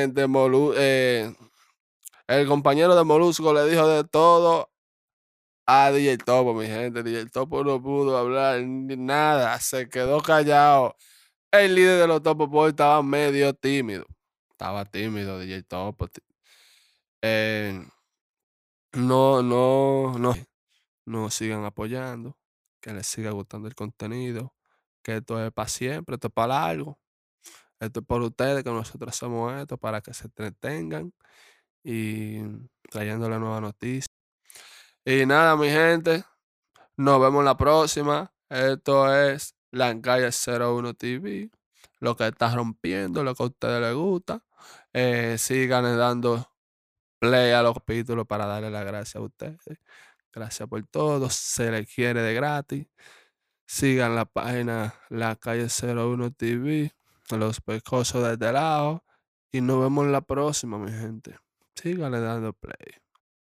Eh, el compañero de Molusco le dijo de todo a DJ Topo, mi gente. DJ Topo no pudo hablar ni nada, se quedó callado. El líder de los Topo Boys estaba medio tímido. Estaba tímido, DJ Topo. Eh, no, no, no, no sigan apoyando, que les siga gustando el contenido, que esto es para siempre, esto es para algo. Esto es por ustedes, que nosotros hacemos esto para que se entretengan y trayendo la nueva noticia. Y nada, mi gente, nos vemos la próxima. Esto es La Calle 01 TV. Lo que está rompiendo, lo que a ustedes les gusta. Eh, sigan dando play a los capítulos para darle las gracias a ustedes. Gracias por todo. Se les quiere de gratis. Sigan la página La Calle 01 TV. Los pescosos de lado. Y nos vemos la próxima, mi gente. Síganle dando play.